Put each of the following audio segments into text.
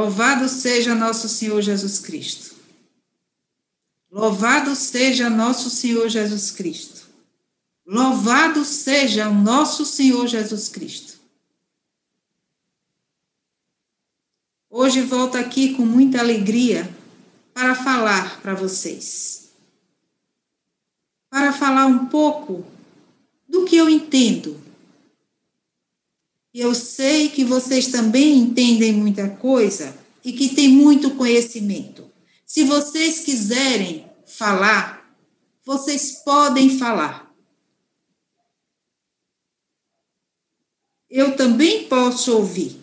Louvado seja nosso Senhor Jesus Cristo. Louvado seja nosso Senhor Jesus Cristo. Louvado seja o nosso Senhor Jesus Cristo. Hoje volto aqui com muita alegria para falar para vocês. Para falar um pouco do que eu entendo eu sei que vocês também entendem muita coisa e que têm muito conhecimento. Se vocês quiserem falar, vocês podem falar. Eu também posso ouvir.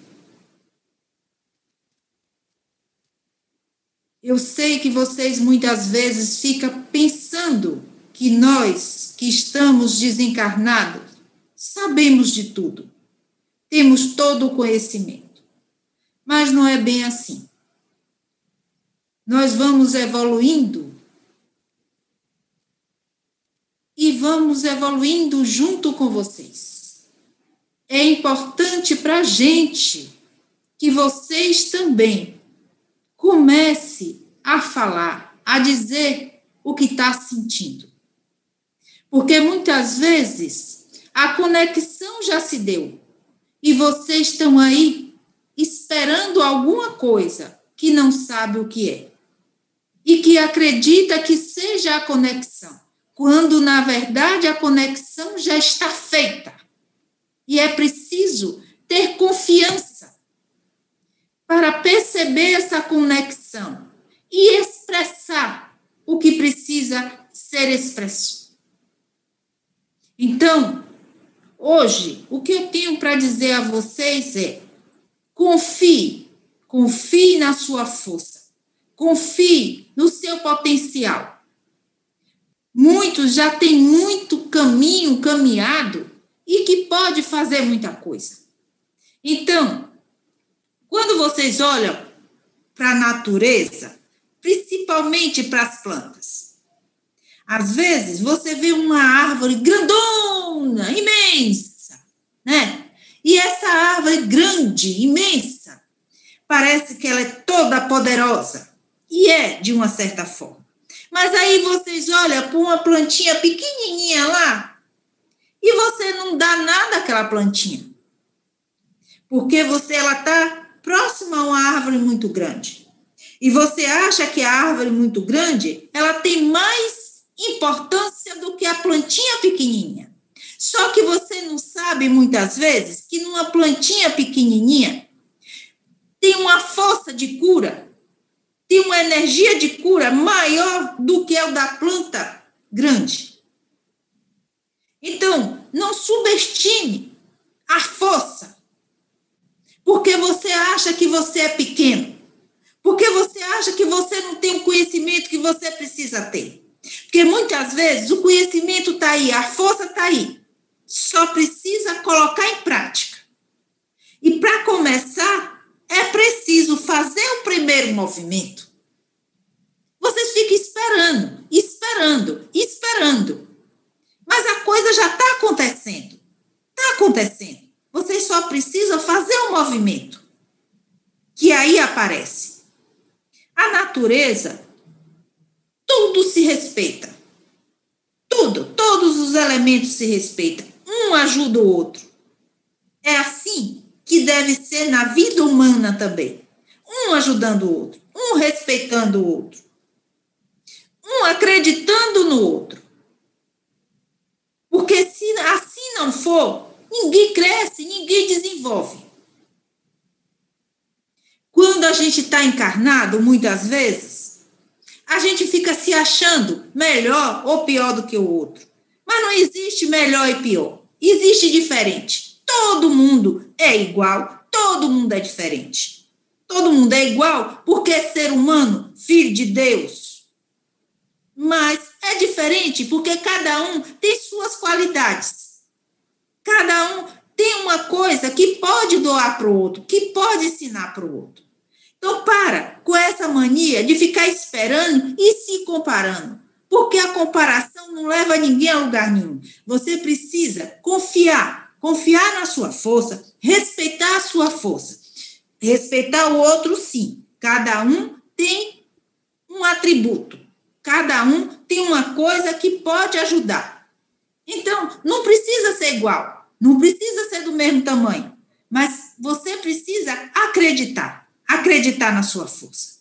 Eu sei que vocês muitas vezes ficam pensando que nós que estamos desencarnados sabemos de tudo temos todo o conhecimento. Mas não é bem assim. Nós vamos evoluindo e vamos evoluindo junto com vocês. É importante para a gente que vocês também comece a falar, a dizer o que está sentindo. Porque muitas vezes a conexão já se deu, e vocês estão aí esperando alguma coisa que não sabe o que é e que acredita que seja a conexão, quando na verdade a conexão já está feita. E é preciso ter confiança para perceber essa conexão e expressar o que precisa ser expresso. Então, Hoje, o que eu tenho para dizer a vocês é: confie, confie na sua força, confie no seu potencial. Muitos já têm muito caminho caminhado e que pode fazer muita coisa. Então, quando vocês olham para a natureza, principalmente para as plantas, às vezes você vê uma árvore grandona, imensa, né? E essa árvore grande, imensa, parece que ela é toda poderosa. E é, de uma certa forma. Mas aí vocês olham para uma plantinha pequenininha lá e você não dá nada àquela plantinha. Porque você ela está próxima a uma árvore muito grande. E você acha que a árvore muito grande, ela tem mais importância do que a plantinha pequenininha. Só que você não sabe muitas vezes que numa plantinha pequenininha tem uma força de cura, tem uma energia de cura maior do que a da planta grande. Então, não subestime a força, porque você acha que você é pequeno, porque você acha que você não tem o conhecimento que você precisa ter. Porque muitas vezes o conhecimento está aí, a força está aí. Só precisa colocar em prática. E para começar, é preciso fazer o primeiro movimento. Vocês ficam esperando, esperando, esperando. Mas a coisa já está acontecendo. Está acontecendo. Vocês só precisam fazer o movimento. Que aí aparece. A natureza tudo se respeita. Tudo, todos os elementos se respeitam. Um ajuda o outro. É assim que deve ser na vida humana também. Um ajudando o outro, um respeitando o outro, um acreditando no outro. Porque se assim não for, ninguém cresce, ninguém desenvolve. Quando a gente está encarnado, muitas vezes, a gente fica se achando melhor ou pior do que o outro. Mas não existe melhor e pior. Existe diferente. Todo mundo é igual, todo mundo é diferente. Todo mundo é igual porque é ser humano, filho de Deus. Mas é diferente porque cada um tem suas qualidades. Cada um tem uma coisa que pode doar para o outro, que pode ensinar para o outro. Então, para com essa mania de ficar esperando e se comparando, porque a comparação não leva ninguém a lugar nenhum. Você precisa confiar, confiar na sua força, respeitar a sua força. Respeitar o outro, sim. Cada um tem um atributo. Cada um tem uma coisa que pode ajudar. Então, não precisa ser igual, não precisa ser do mesmo tamanho, mas você precisa acreditar, acreditar na sua força.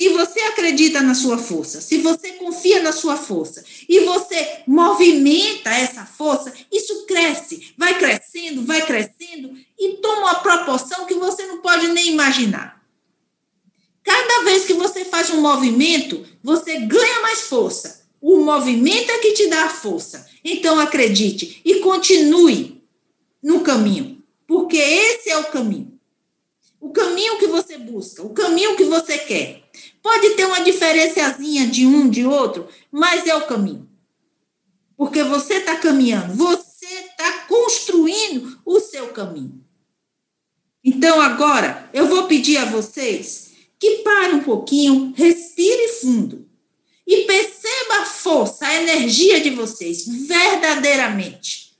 Se você acredita na sua força, se você confia na sua força e você movimenta essa força, isso cresce, vai crescendo, vai crescendo e toma uma proporção que você não pode nem imaginar. Cada vez que você faz um movimento, você ganha mais força. O movimento é que te dá a força. Então acredite e continue no caminho, porque esse é o caminho. O caminho que você busca, o caminho que você quer. Pode ter uma diferenciazinha de um de outro, mas é o caminho. Porque você está caminhando, você está construindo o seu caminho. Então, agora, eu vou pedir a vocês que parem um pouquinho, respire fundo e perceba a força, a energia de vocês, verdadeiramente.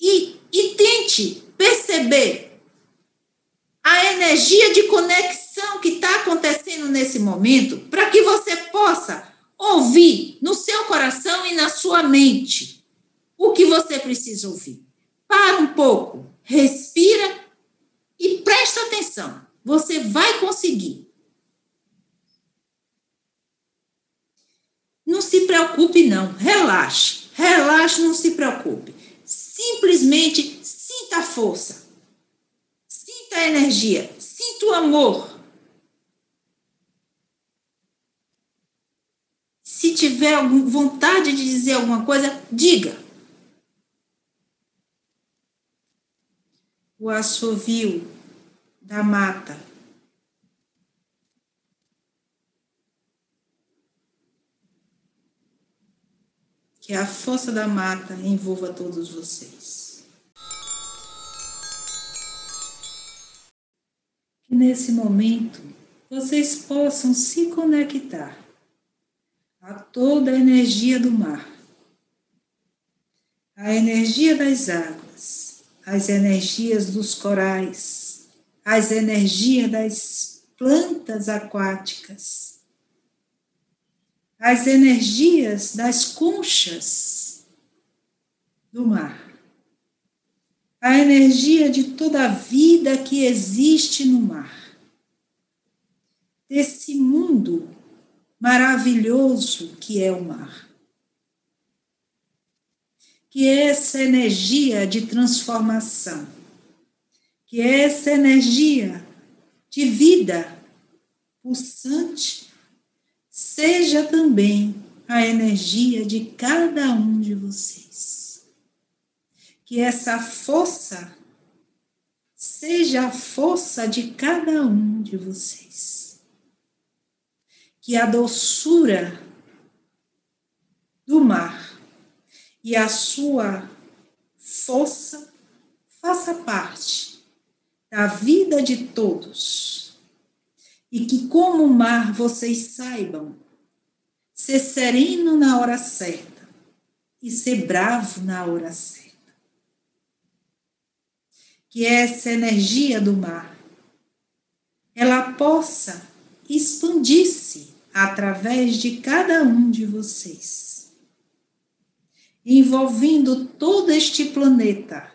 E, e tente perceber a energia de conexão que está acontecendo nesse momento, para que você possa ouvir no seu coração e na sua mente o que você precisa ouvir. Para um pouco, respira e presta atenção. Você vai conseguir. Não se preocupe, não. Relaxe. Relaxe, não se preocupe. Simplesmente sinta a força. Energia. Sinta o amor. Se tiver vontade de dizer alguma coisa, diga. O assovio da mata. Que a força da mata envolva todos vocês. Nesse momento vocês possam se conectar a toda a energia do mar, a energia das águas, as energias dos corais, as energias das plantas aquáticas, as energias das conchas do mar, a energia de toda a vida que existe no mar, desse mundo maravilhoso que é o mar. Que essa energia de transformação, que essa energia de vida pulsante, seja também a energia de cada um de vocês. Que essa força seja a força de cada um de vocês que a doçura do mar e a sua força faça parte da vida de todos. E que, como o mar, vocês saibam ser sereno na hora certa e ser bravo na hora certa. Que essa energia do mar ela possa expandir-se através de cada um de vocês, envolvendo todo este planeta.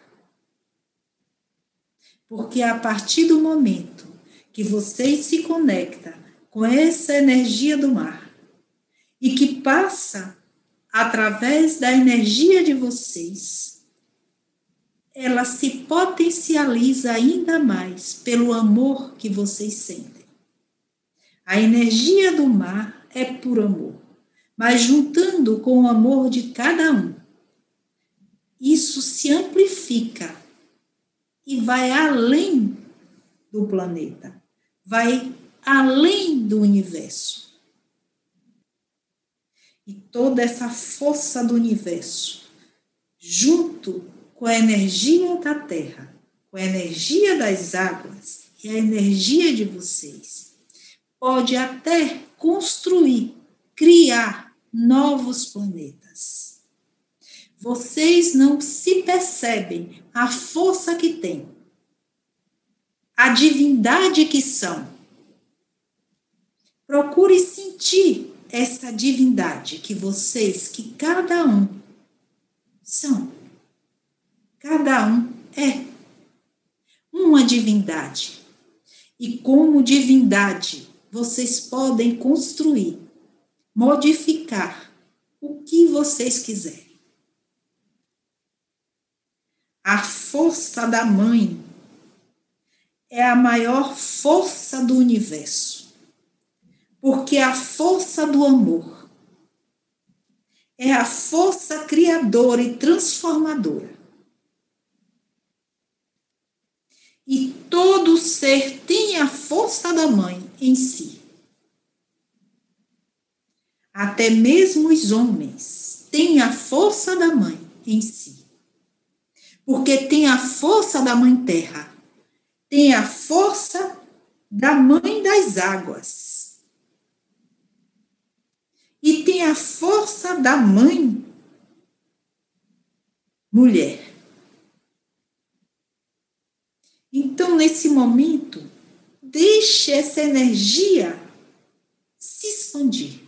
Porque a partir do momento que vocês se conectam com essa energia do mar e que passa através da energia de vocês, ela se potencializa ainda mais pelo amor que vocês sentem. A energia do mar é por amor, mas juntando com o amor de cada um, isso se amplifica e vai além do planeta, vai além do universo. E toda essa força do universo, junto com a energia da terra, com a energia das águas e a energia de vocês, pode até construir, criar novos planetas. Vocês não se percebem a força que tem, a divindade que são. Procure sentir essa divindade que vocês, que cada um são. Cada um é uma divindade. E como divindade, vocês podem construir, modificar o que vocês quiserem. A força da mãe é a maior força do universo, porque a força do amor é a força criadora e transformadora. E todo ser tem a força da mãe em si. Até mesmo os homens têm a força da mãe em si. Porque tem a força da mãe terra tem a força da mãe das águas. E tem a força da mãe mulher. Então, nesse momento, deixe essa energia se expandir.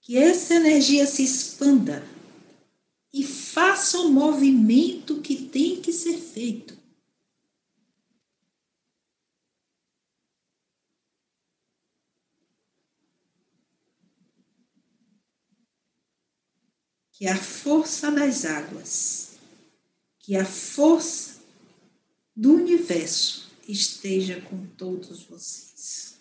Que essa energia se expanda e faça o movimento que tem que ser feito. que é a força das águas, que é a força do universo esteja com todos vocês.